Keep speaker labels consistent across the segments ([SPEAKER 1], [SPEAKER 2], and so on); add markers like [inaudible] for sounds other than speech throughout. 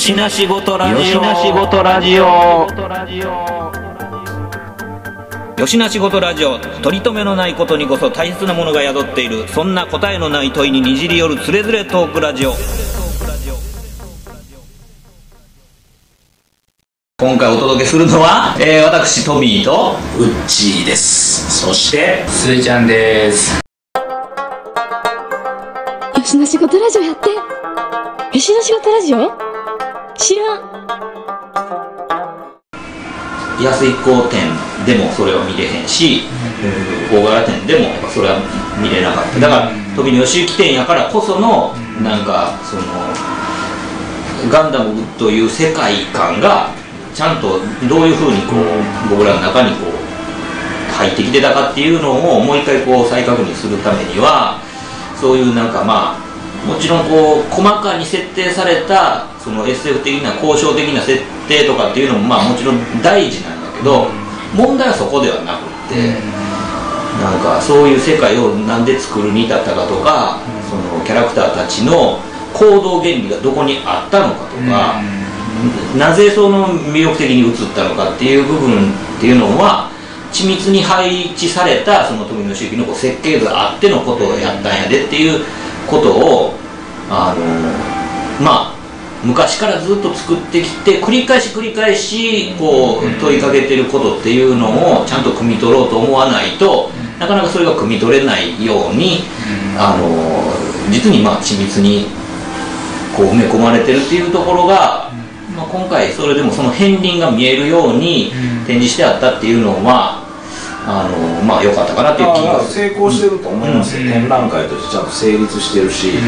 [SPEAKER 1] よしなしごとラジオ。
[SPEAKER 2] よしなしごとラジオ。
[SPEAKER 1] よしなしごとラジオ。取り留めのないことにこそ大切なものが宿っている。そんな答えのない問いににじり寄るつれづれトークラジオ。今回お届けするのは、えー私トミーと。
[SPEAKER 3] ウッチーです。そして
[SPEAKER 2] すーちゃんです。
[SPEAKER 4] よしの仕事ラジオやって。よしの仕事ラジオ？知らん。
[SPEAKER 1] 安井港店でもそれは見れへんし、大柄店でもやっぱそれは見れなかった。だから時に吉行店やからこそのなんかそのガンダムという世界観がちゃんとどういうふうにこう僕らの中にこう入ってきてたかっていうのをもう一回こう再確認するためにはそういうなんかまあもちろんこう細かに設定されたその SF 的な交渉的な設定とかっていうのもまあもちろん大事なんだけど問題はそこではなくってなんかそういう世界をなんで作るに至ったかとかそのキャラクターたちの行動原理がどこにあったのかとかなぜその魅力的に映ったのかっていう部分っていうのは緻密に配置されたその富野周期のこう設計図があってのことをやったんやでっていうことをあのまあ昔からずっと作ってきて繰り返し繰り返しこう問いかけてることっていうのをちゃんと汲み取ろうと思わないとなかなかそれが汲み取れないようにあの実にまあ緻密にこう埋め込まれてるっていうところが、まあ、今回それでもその片鱗が見えるように展示してあったっていうのはあのまあ良かったかなっていう気
[SPEAKER 3] まあ
[SPEAKER 1] が。
[SPEAKER 3] 成功してると思いますよ、
[SPEAKER 2] うん。
[SPEAKER 3] 展覧会としてちゃんと成立してるし、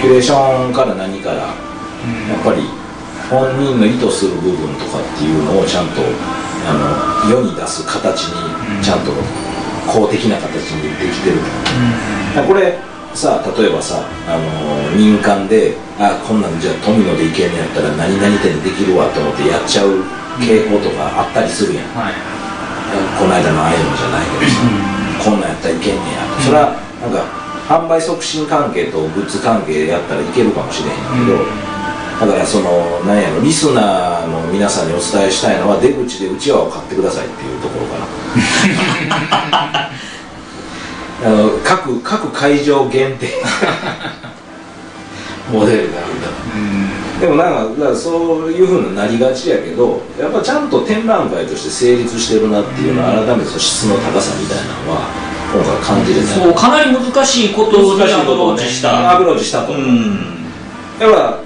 [SPEAKER 3] キュレーションから何から、やっぱり本人の意図する部分とかっていうのをちゃんとあの世に出す形にちゃんと公的な形にできてる、だからこれさ例えばさあの民間であこんなんじゃあ富野でいけんのやったら何々店でできるわと思ってやっちゃう傾向とかあったりするやん、
[SPEAKER 2] はい
[SPEAKER 3] この間のああいうのじゃないけどさ、こんなんやったらいけんねや。と、それはなんか販売促進関係とグッズ関係やったらいけるかもしれへんけど、だからそのなんやろリスナーの皆さんにお伝えしたいのは出口でうちわを買ってくださいっていうところかな。[laughs] あの各各会場限定。[laughs] モデルがあるんだでもなんかそういうふうになりがちやけどやっぱちゃんと展覧会として成立してるなっていうのは改めてその質の高さみたいなのは今回感じれた。
[SPEAKER 1] そうかなり難しいことにアプローチした
[SPEAKER 3] アプローチしたと
[SPEAKER 1] う。ん。
[SPEAKER 3] だから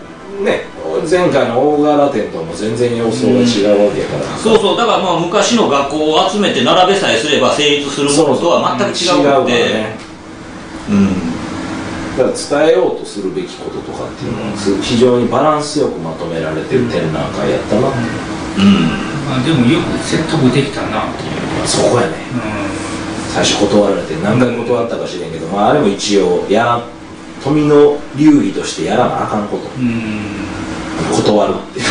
[SPEAKER 3] ね前回の大柄店とも全然様相が違うわけやから、
[SPEAKER 1] そうそうだからまあ昔の学校を集めて並べさえすれば成立するものとは全く違うので
[SPEAKER 3] ね
[SPEAKER 1] うん
[SPEAKER 3] だから伝えようとするべきこととかっていうのはす非常にバランスよくまとめられてる展覧会やったな、
[SPEAKER 1] う。ん。
[SPEAKER 2] まあでもよく説得できたなっていう。
[SPEAKER 3] そこやね最初断られて何回断ったか知れんけど、まあ、あれも一応やら富の流儀としてやらなあかんこと。
[SPEAKER 2] うんうん
[SPEAKER 3] 断るっていう。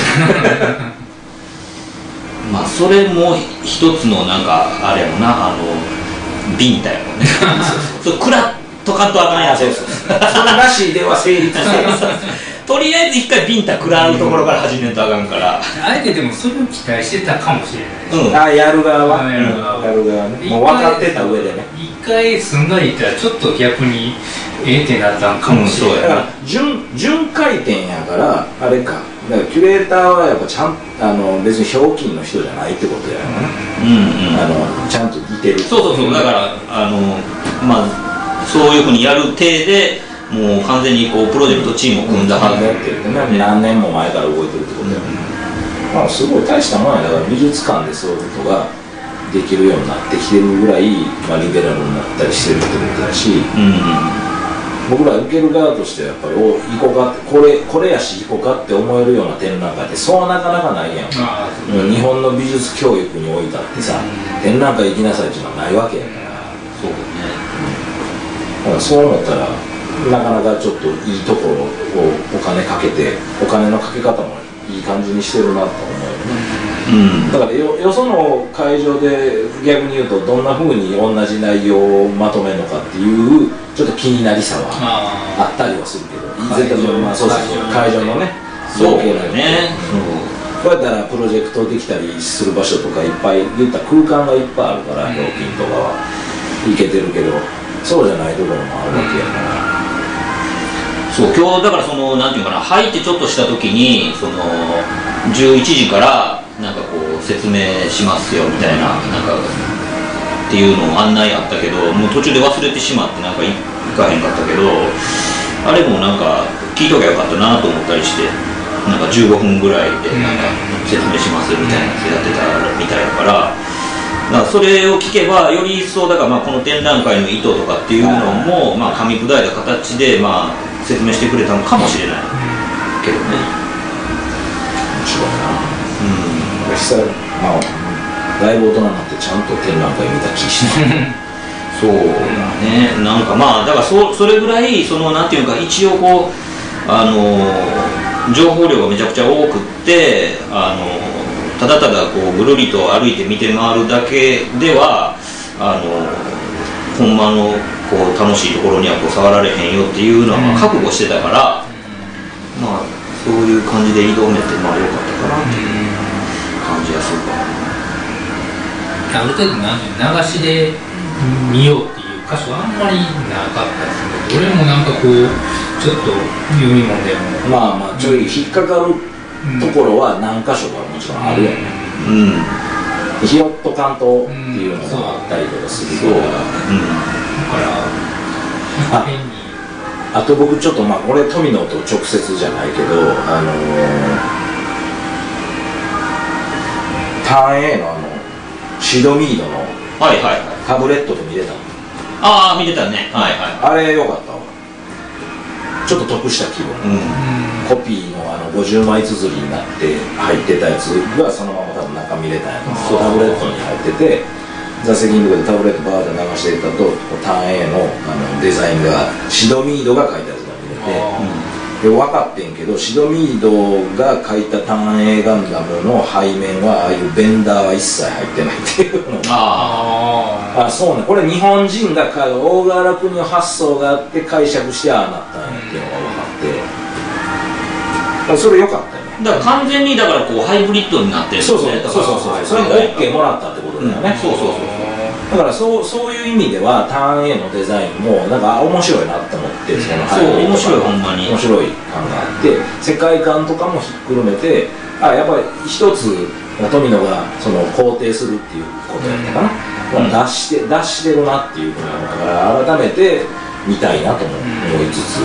[SPEAKER 1] まあそれも一つのなんかあれやろなあのビンタやろね。[laughs] そう食らっとかんとあかんやつ
[SPEAKER 3] それなしでは成立してる [laughs]
[SPEAKER 1] とりあえず一回ビンタ食らうところから始めんとあかんから。
[SPEAKER 2] あえてでもそれを期待してたかもしれない
[SPEAKER 1] うん。
[SPEAKER 3] あやる側は。
[SPEAKER 2] あやる側は。
[SPEAKER 3] やる側ね。もう分かってた上でね。
[SPEAKER 2] 一回すんなりいったらちょっと逆にええってなったんかもしれない、
[SPEAKER 1] うん
[SPEAKER 3] だから巡巡回展やからあれか。だからキュレーターはやっぱちゃんあの別にひょうきんの人じゃないってことやよね、
[SPEAKER 1] うんうん。
[SPEAKER 3] あのちゃんといてる
[SPEAKER 1] そうそうそう。だからあのまあそういうふうにやる体でもう完全にこうプロジェクトチームを組んだはず
[SPEAKER 3] やってるってね何年も前から動いてるってことやね、まあすごい大したもんやだから美術館でそういうことができるようになってきてるぐらい、まあ、リベラルになったりしてるってことだし。
[SPEAKER 1] うん。うん
[SPEAKER 3] 僕ら受ける側としてはやっぱりお行こうかこれこれやし行こうかって思えるような展覧会ってそうなかなかないやん。う。ん日本の美術教育においたってさ、展覧会行きなさいっていうのはないわけやから
[SPEAKER 1] だ
[SPEAKER 3] からそう思ったらなかなかちょっといいところをお金かけてお金のかけ方もいい感じにしてるなと思うよね
[SPEAKER 1] うん
[SPEAKER 3] だからよよその会場で逆に言うとどんなふうに同じ内容をまとめるのかっていうちょっと気になりさは。
[SPEAKER 2] あ
[SPEAKER 3] あったりはするけど絶対まあそうそうそう会場のね。
[SPEAKER 1] そうだよね、
[SPEAKER 3] こう。やったらプロジェクトできたりする場所とかいっぱい言ったら空間がいっぱいあるからひょうきんとかは。行けてるけどそうじゃないところもあるわけやから。
[SPEAKER 1] そう今日だからそのなんていうかな入ってちょっとした時にその11時からなんかこう説明しますよみたいななんかっていうのを案内あったけどもう途中で忘れてしまってなんか行かへんかったけどあれもなんか聞いときゃよかったなと思ったりしてなんか15分ぐらいでなんか説明しますみたいなやつやってたみたいだから。だからそれを聞けばより一層だからまあこの展覧会の意図とかっていうのもまあ噛み砕いた形でまあ説明してくれたのかもしれないけどね。
[SPEAKER 3] 面白いな。
[SPEAKER 1] うん。
[SPEAKER 3] 久々まあだいぶ大人になってちゃんと展覧会見た気して [laughs]
[SPEAKER 1] そうだね。なんかまあだからそそれぐらいそのなんていうか一応こうあの情報量がめちゃくちゃ多くってあのただただこうぐるりと歩いて見て回るだけではあのほんまのこう楽しいところにはこう触られへんよっていうのはまあ覚悟してたから、まあそういう感じで挑めてまあよかったかなっていう感じがするかな。
[SPEAKER 2] ある程度流しで見ようっていう箇所はあんまりなかったですね。どれもなんかこうちょっと読み物でも。
[SPEAKER 3] まあまあちょい引っかかるところは何箇所かもちろんあるよね、
[SPEAKER 1] うん。
[SPEAKER 3] ひよっと関東っていうのがあったりとかすると、
[SPEAKER 1] うん。
[SPEAKER 2] だから
[SPEAKER 3] あと僕ちょっとまあこれ富野と直接じゃないけどあのー、ターン A のあのシドミードの
[SPEAKER 1] はいはい。はい
[SPEAKER 3] タブレットで見れたの。
[SPEAKER 1] ああ見てたね。はいは
[SPEAKER 3] あれよかったわ。ちょっと得した気分、
[SPEAKER 1] いうん
[SPEAKER 3] コピーのあの50枚綴りになって入ってたやつがそのまま多分中見れたんやとタブレットに入ってて座席のとこでタブレットバーって流していったとターン A のあのデザインがシドミードが書いたやつが見れてで分かってんけどシドミードが書いたターン A ガンダムの背面はああいうベンダーは一切入ってないっていうの。
[SPEAKER 1] あ
[SPEAKER 2] あ
[SPEAKER 3] あそうね。これ日本人がか大河原国の発想があって解釈してああなったんやっていうのが分あそれ良かったよね。
[SPEAKER 1] あだから完全にだからこうハイブリッドになってるん
[SPEAKER 3] そうそう。
[SPEAKER 1] だ
[SPEAKER 3] そうそうそうそれも OK もらったってことだよね、
[SPEAKER 1] そうそうそう
[SPEAKER 3] だからそうそういう意味ではターン A のデザインもなんかあ面白いなって思ってその
[SPEAKER 1] そう面白いほんまに。
[SPEAKER 3] 面白い感があって世界観とかもひっくるめてあやっぱり一つ富野がその肯定するっていうことやったかな、
[SPEAKER 1] うん。
[SPEAKER 3] 出して出してるなっていうふうに思ったから改めて見たいなと思思いつつ、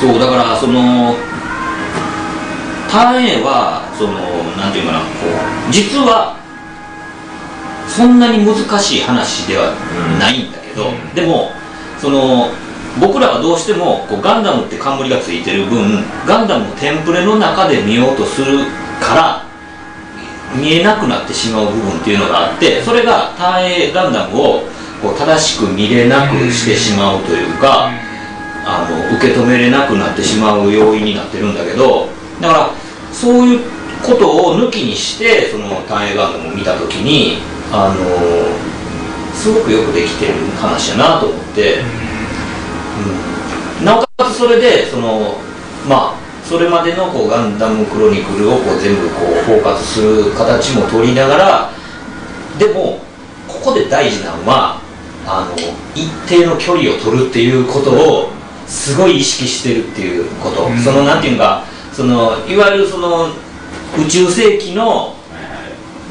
[SPEAKER 1] そうだからそのターン A はそのなんていうかなこう実はそんなに難しい話ではないんだけど、でもその僕らはどうしてもこうガンダムって冠がついてる分ガンダムをテンプレの中で見ようとするから見えなくなってしまう部分っていうのがあってそれがターン A ガンダムをこう正しく見れなくしてしまうというか、あの受け止めれなくなってしまう要因になってるんだけどだからそういうことを抜きにしてその単影ガンダムを見た時にあのすごくよくできてる話やなと思って、うん。なおかつそれでそのまあそれまでのこうガンダムクロニクルをこう全部こう包括する形も取りながらでもここで大事なのはあの一定の距離を取るっていうことをすごい意識してるっていうこと、
[SPEAKER 2] うん。
[SPEAKER 1] そのなんていうか。そのいわゆるその宇宙世紀の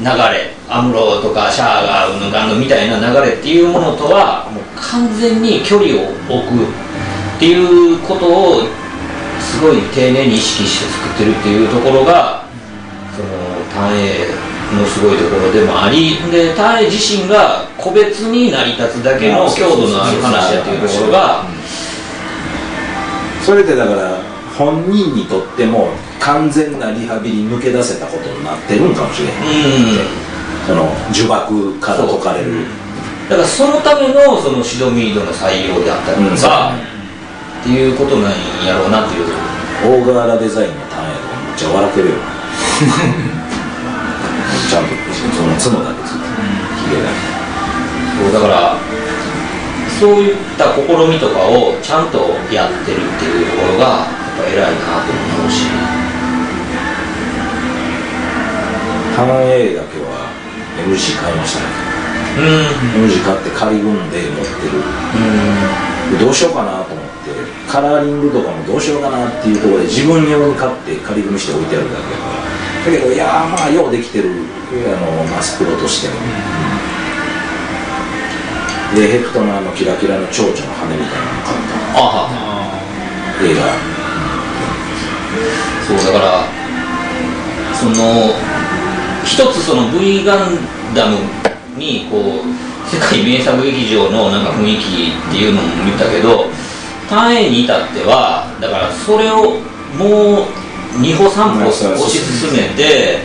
[SPEAKER 1] 流れ。アムロとかシャアがうんぬんかんぬんみたいな流れっていうものとはもう完全に距離を置くっていうことをすごい丁寧に意識して作ってるっていうところがその単影のすごいところでもありで単影自身が個別に成り立つだけの強度のある話だっていうところが
[SPEAKER 3] それでだから本人にとっても完全なリハビリ抜け出せたことになってるんかもしれへん、
[SPEAKER 1] うん。
[SPEAKER 3] その呪縛から解かれる。
[SPEAKER 1] だからそのためのそのシドミードの採用であったりとか、っていうことなんやろうなっていう。
[SPEAKER 3] 大河原デザインの単位とかめっちゃ笑けるよ。[laughs] ちゃんとその角だけついてひげだ
[SPEAKER 1] そうだからそういった試みとかをちゃんとやってるっていうところがやっぱ偉いなと思
[SPEAKER 3] うし。ターン A だけは MG 買いましたね。
[SPEAKER 1] うん。
[SPEAKER 3] MG 買って仮組んで持ってる。でどうしようかなと思ってカラーリングとかもどうしようかなっていうところで自分用に買って仮組みして置いてあるだけだから。だけどいやーまあようできてるあのマスプロとしても、でヘクトのあのキラキラの蝶々の羽みたいなの買っ
[SPEAKER 1] あは。
[SPEAKER 2] あ
[SPEAKER 3] た映画。
[SPEAKER 1] そうだからその一つその V ガンダムにこう世界名作劇場のなんか雰囲気っていうのも見たけど単位に至ってはだからそれをもう2歩3歩推し進めて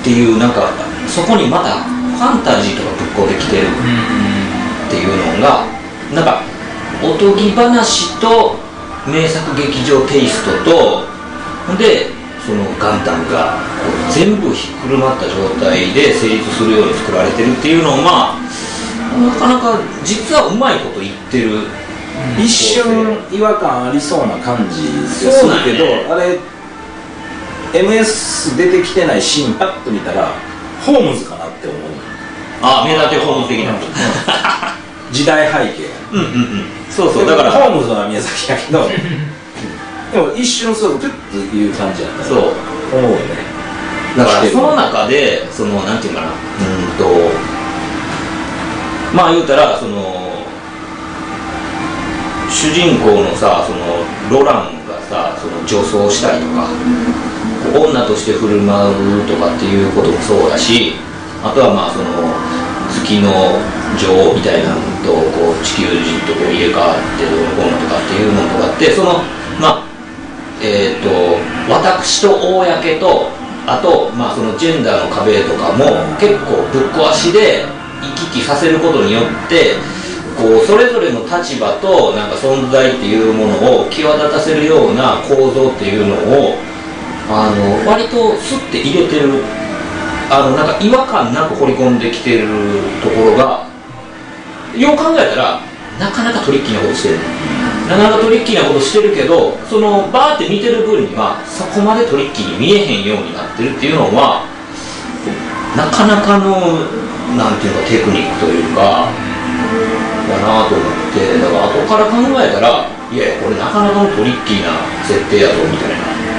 [SPEAKER 1] っていうなんかそこにまたファンタジーとかぶっ込んできてるっていうのがなんかおとぎ話と名作劇場テイストとほんでそのガンダムが全部ひっくるまった状態で成立するように作られてるっていうのをまあなかなか実はうまいこと言ってる
[SPEAKER 3] 一瞬違和感ありそうな感じするけど、
[SPEAKER 1] やね。
[SPEAKER 3] あれ MS 出てきてないシーンパッと見たらホームズかなって思う
[SPEAKER 1] あ目立てホーム的な。
[SPEAKER 3] 時代背景
[SPEAKER 1] うんうんうん。そうそうだから。
[SPEAKER 3] ホームズは宮崎やけど。でも一瞬そうピュッという感じやったら
[SPEAKER 1] そう。
[SPEAKER 3] 思うよね。
[SPEAKER 1] だからその中でそのなんていうかな。うんとまあ言うたらその主人公のさそのロランがさその女装したりとか女として振る舞うとかっていうこともそうだしあとはまあその月の女王みたいなのとこう地球人とこう入れ替わってどうのこうのとかっていうのとかってそのまあえー、と私と公とあと、まあ、そのジェンダーの壁とかも結構ぶっ壊しで行き来させることによってこうそれぞれの立場となんか存在っていうものを際立たせるような構造っていうのをあの割とスッて入れてるあのなんか違和感なく掘り込んできてるところがよう考えたらなかなかトリッキーなことしてる。なかなかトリッキーなことしてるけどそのバーって見てる分にはそこまでトリッキーに見えへんようになってるっていうのはなかなかのなんていうかテクニックというかだなと思ってだから後から考えたらいやいやこれなかなかのトリッキーな設定やぞみたいな。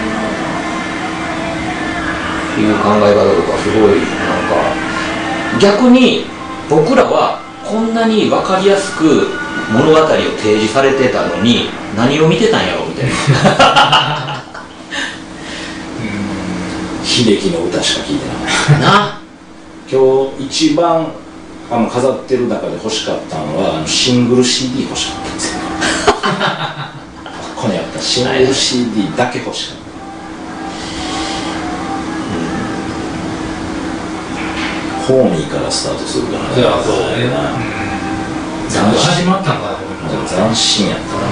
[SPEAKER 1] いう考え方とかすごいなんか逆に僕らはこんなに分かりやすく物語を提示されてたのに何を見てたんやろみたいな。
[SPEAKER 3] 秀樹の歌しか聴いてなかった。
[SPEAKER 1] な。
[SPEAKER 3] 今日一番あの飾ってる中で欲しかったのはシングル CD 欲しかったんですよ。[laughs] ここにあったシングル CD だけ欲しかったホーミーからスタートするから。
[SPEAKER 2] じゃあそうね。
[SPEAKER 3] な
[SPEAKER 2] ちゃんと始まったんかなと思いました
[SPEAKER 3] 斬新やったな。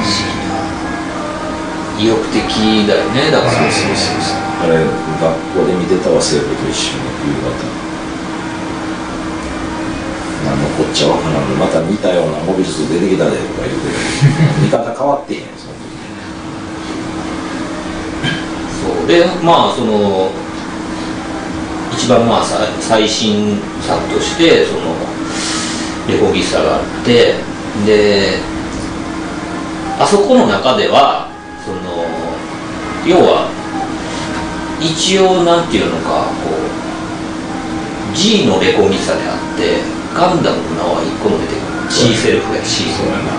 [SPEAKER 1] 意欲的だよねだから。
[SPEAKER 3] そうそうそうそう。あれ学校で見てたわ生徒と一緒に夕方。何のこっちゃわからんまた似たようなモビルス出てきたでとか言うて。見方変わってへんその時。
[SPEAKER 1] そう。でまあその一番まあさ最新作としてそのレコギスタがあってであそこの中ではその要は一応なんていうのかこう G のレコギスタであってガンダムの名は一個も出てくる C セルフや C
[SPEAKER 3] そうやな。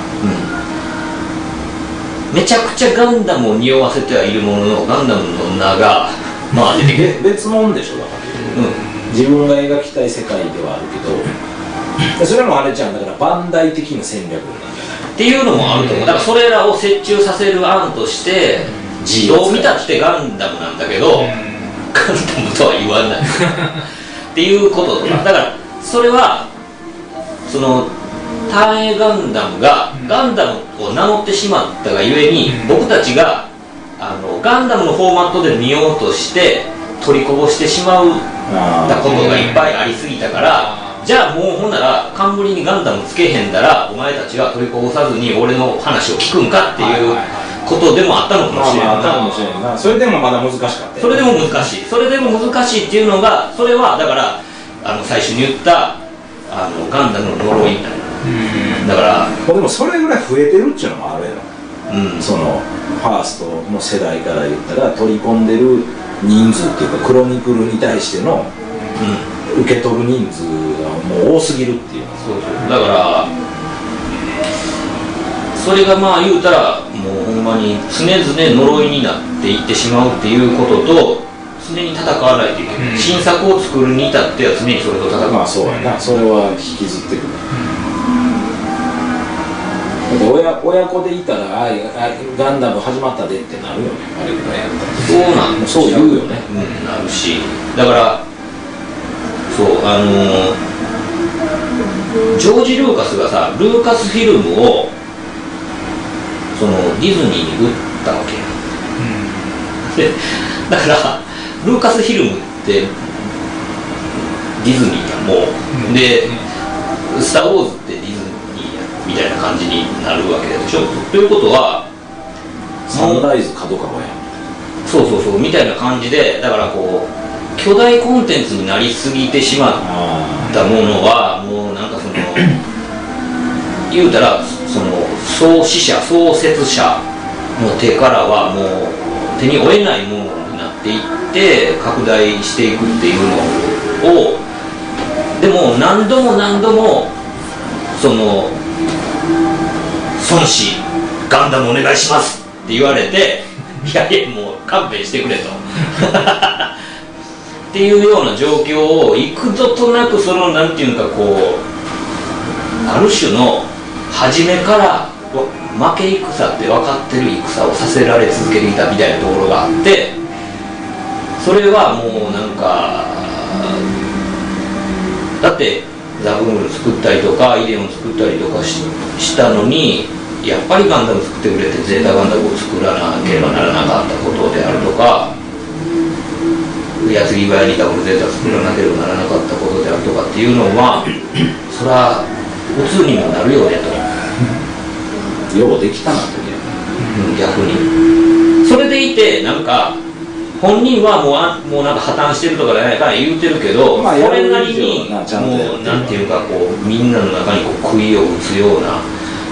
[SPEAKER 1] うん。めちゃくちゃガンダムを匂わせてはいるもののガンダムの名がまあ出てくる。[laughs]
[SPEAKER 3] べ別物でしょだから
[SPEAKER 1] うん。
[SPEAKER 3] 自分が描きたい世界ではあるけどでそれもあれちゃん。だからバンダイ的な戦略なんじゃない
[SPEAKER 1] っていうのもあると思う。だからそれらを折衷させる案としてどう見たってガンダムなんだけどガンダムとは言わない。[laughs] っていうこととか。だからそれはその単影ガンダムがガンダムを名乗ってしまったがゆえに僕たちがあのガンダムのフォーマットで見ようとして取りこぼしてしまうことがいっぱいありすぎたからじゃあもうほんなら冠にガンダムつけへんだらお前たちは取りこぼさずに俺の話を聞くんかっていうことでもあったのかもしれな。い、
[SPEAKER 3] まあまああったかもしれな。それでもまだ難しかったよ
[SPEAKER 1] それでも難しい。それでも難しいっていうのがそれはだからあの最初に言ったあのガンダムの呪いみたいな。だから
[SPEAKER 3] でもそれぐらい増えてるっていうのもあるやろ。
[SPEAKER 1] うん。
[SPEAKER 3] そのファーストの世代から言ったら取り込んでる人数っていうかクロニクルに対しての
[SPEAKER 1] うん
[SPEAKER 3] 受け取る人数がもう多すぎるっていう
[SPEAKER 1] そうそう。だからそれがまあ言うたらもうほんまに常々呪いになっていってしまうっていうことと常に戦わないといけない、
[SPEAKER 2] うん。
[SPEAKER 1] 新作を作るに至っては常にそれと戦う、
[SPEAKER 3] まあそうやな。それは引きずってくる。だって親親子でいたらああガンダム始まったでってなるよね。あれぐらいやったら。
[SPEAKER 1] そうなん
[SPEAKER 3] そう言うよ。ね
[SPEAKER 1] うん、なるし。だからそうあのージョージ・ルーカスがさルーカスフィルムをそのディズニーに売ったわけ。やでだからルーカスフィルムってディズニーやもう、で「スター・ウォーズ」ってみたいな感じになるわけでしょ。ということは
[SPEAKER 3] サンライズ角川や。
[SPEAKER 1] そうそうそうみたいな感じでだからこう巨大コンテンツになりすぎてしまっ
[SPEAKER 3] あ
[SPEAKER 1] たものはもうなんかその [clears throat] 言うたらその創始者創設者の手からはもう手に負えないものになっていって拡大していくっていうのをでも何度も何度もその孫子ガンダムお願いしますって言われていやいやもう勘弁してくれと。[laughs] っていうような状況を幾度となくそのなんていうかこうある種の初めから負け戦って分かってる戦をさせられ続けていたみたいなところがあってそれはもうなんかだってザブングル作ったりとかイデオン作ったりとかししたのにやっぱりガンダム作ってくれてゼータガンダムを作らなければならなかったことであるとか矢継ぎ早にダブルゼータ作らなければならなかったことであるとかっていうのはそれは普通にもなるよねと。
[SPEAKER 3] ようできたなとね
[SPEAKER 1] うん逆に。それでいてなんか本人はもうあもうなんか破綻してるとかね言うてるけど、
[SPEAKER 3] まあ
[SPEAKER 1] それなりにもうなんていうかこうみんなの中にこう杭を打つような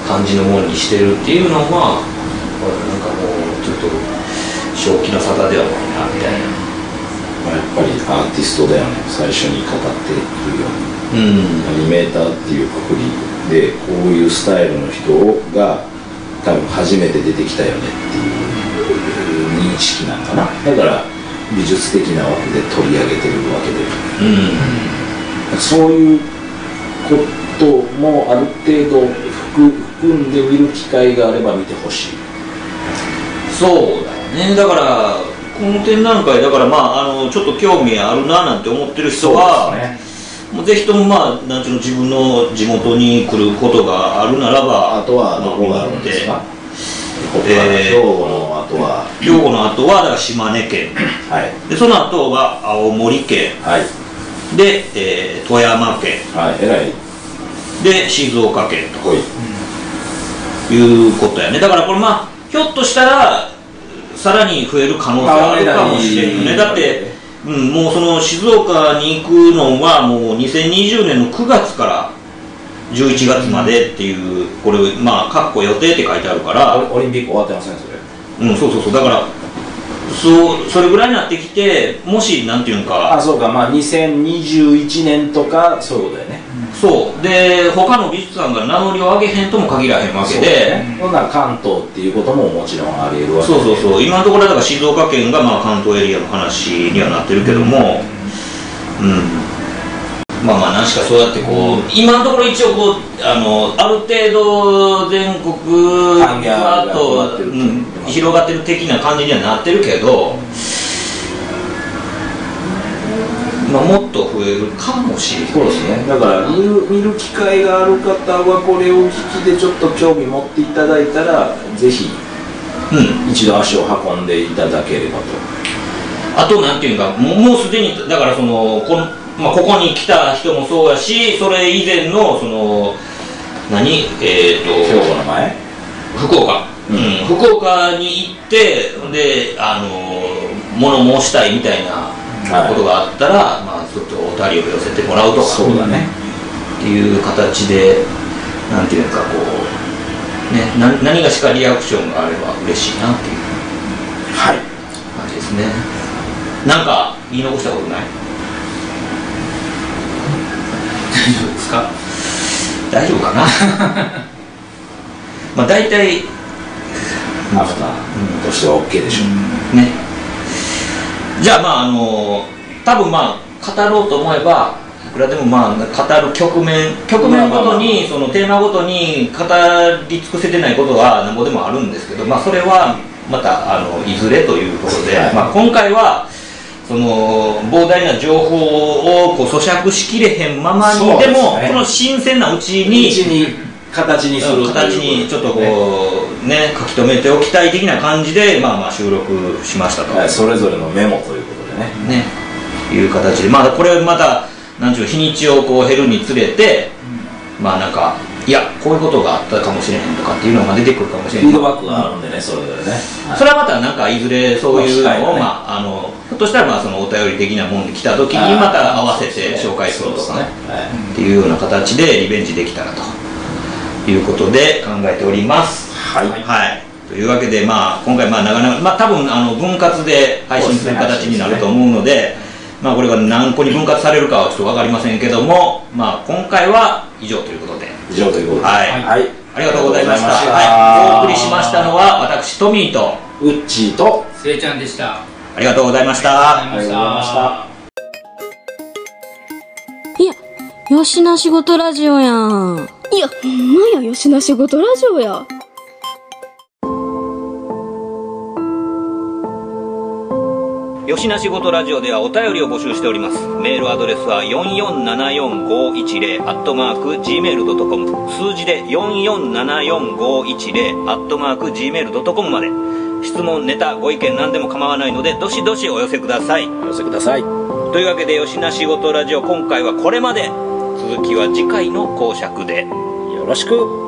[SPEAKER 1] 感じのものにしてるっていうのはなんかもうちょっと正気の沙汰ではないなみたいな。
[SPEAKER 3] まあやっぱりアーティストだよね。最初に語っているように。
[SPEAKER 1] うん。
[SPEAKER 3] アニメーターっていうくくりでこういうスタイルの人が多分初めて出てきたよねっていう認識なんかな。だから美術的な枠で取り上げてるわけで。
[SPEAKER 1] うん。
[SPEAKER 3] そういうこともある程度含含んで見る機会があれば見てほしい。
[SPEAKER 1] そうだよね。だからこの展覧会だからまああのちょっと興味あるななんて思ってる人は、
[SPEAKER 3] ね。
[SPEAKER 1] もうぜひともまあなんていうの自分の地元に来ることがあるならば
[SPEAKER 3] あとはどこがあるんですか？他
[SPEAKER 1] えー
[SPEAKER 3] 兵庫の後は。
[SPEAKER 1] 兵庫の後はだから島根県。
[SPEAKER 3] はい。
[SPEAKER 1] でその後が青森県。
[SPEAKER 3] はい。
[SPEAKER 1] で、えー富山県。
[SPEAKER 3] はいえらい。
[SPEAKER 1] で静岡県
[SPEAKER 3] 濃い。
[SPEAKER 1] ということやね。だからこれまあひょっとしたらさらに増える可能性があるかもしれんよね。だってうん、もうその静岡に行くのはもう2020年の9月から11月までっていう、これまあ括弧予定って書いてあるから、
[SPEAKER 3] オリンピック終わってませんそれ。
[SPEAKER 1] うん、そうそうそう。だからそうそれぐらいになってきてもしなんていうんか。
[SPEAKER 3] あそうか。まあ2021年とかそういうことだよね
[SPEAKER 1] そう。で他の美術館が名乗りを上げへんとも限らへんわけ
[SPEAKER 3] そう
[SPEAKER 1] で
[SPEAKER 3] だね。ほんなら関東っていうことももちろんあり得るわけ
[SPEAKER 1] そうそうそう。今のところだから静岡県がまあ関東エリアの話にはなってるけども。うん。まあまあ何しかそうやってこう、今のところ一応こうあのある程度全国
[SPEAKER 3] アンギャーが
[SPEAKER 1] わーっと、
[SPEAKER 3] 広がってる
[SPEAKER 1] うん広がってる的な感じにはなってるけど、まあ、もっと増えるかもしれない。
[SPEAKER 3] そうですね。だから見る見る機会がある方はこれを聞きでちょっと興味持っていただいたらぜひ
[SPEAKER 1] うん。
[SPEAKER 3] 一度足を運んでいただければと。
[SPEAKER 1] あとなんていうかもうすでにだからそのこの、まあ、ここに来た人もそうやしそれ以前のその何？えっ、
[SPEAKER 3] 兵庫
[SPEAKER 1] と
[SPEAKER 3] の前？
[SPEAKER 1] 福岡、うん。福岡に行ってであの物申したいみたいなことがあったら、まあ、ちょっとお便りを寄せてもらうとか。
[SPEAKER 3] そうだね。
[SPEAKER 1] っていう形でなんていうかこう、ね、な何がしかリアクションがあれば嬉しいなっていう。
[SPEAKER 3] はい。
[SPEAKER 1] 感じですね。なんか言い残したことない？
[SPEAKER 2] 大丈夫ですか？
[SPEAKER 1] 大丈夫かな？[laughs] まあ大体
[SPEAKER 3] アフターとしては OK でしょ。う、
[SPEAKER 1] ねじゃあまああの多分まあ語ろうと思えばいくらでもまあ語る局面局面ごとにそのテーマごとに語り尽くせてないことはなんぼでもあるんですけどまあそれはまたあのいずれということで、
[SPEAKER 3] はい。
[SPEAKER 1] まあ、今回はその膨大な情報をこう咀嚼しきれへんままにでもこの新鮮なうちに
[SPEAKER 3] 形にする
[SPEAKER 1] うん形にちょっとこうね書き留めておきたい的な感じでまあまあ収録しましたと、
[SPEAKER 3] はいそれぞれのメモということでね。
[SPEAKER 1] ね。いう形で。まあこれまたなんちゅう日にちをこう減るにつれて、まあなんかいやこういうことがあったかもしれへんとかっていうのが出てくるかもしれへん。
[SPEAKER 3] フィードバックがあるんでねそれぞれね、はい。
[SPEAKER 1] それはまたなんかいずれそういうのを、
[SPEAKER 3] まあ
[SPEAKER 1] あ、あのひょっとしたらまあそのお便り的なもんに来た時にまた合わせて紹介するとかね。
[SPEAKER 3] はい。
[SPEAKER 1] っていうような形でリベンジできたらということで考えております。
[SPEAKER 3] はい。
[SPEAKER 1] はい。というわけでまあ今回まあなかなかまあ多分あの分割で配信する形になると思うのでまあこれが何個に分割されるかはちょっと分かりませんけどもまあ今回は以上ということで。
[SPEAKER 3] 以上ということで。
[SPEAKER 1] はい。
[SPEAKER 3] はい、ありがとうございました。
[SPEAKER 1] はい、お送りしましたのは私トミーと
[SPEAKER 3] ウッチーと
[SPEAKER 2] せいちゃんでした。
[SPEAKER 1] ありがとうございました。
[SPEAKER 2] ありがとうございました。
[SPEAKER 4] いや、よしな仕事ラジオやん。いや、ほんまや、よしな仕事ラジオや。
[SPEAKER 1] よしなしごとラジオではお便りを募集しております。メールアドレスは4474510アットマーク Gmail.com 数字で4474510アットマーク Gmail.com まで。質問ネタご意見何でも構わないのでどしどしお寄せください。
[SPEAKER 3] お寄せください。
[SPEAKER 1] というわけでよしなしごとラジオ今回はこれまで続きは次回の講釈で。
[SPEAKER 3] よろしく。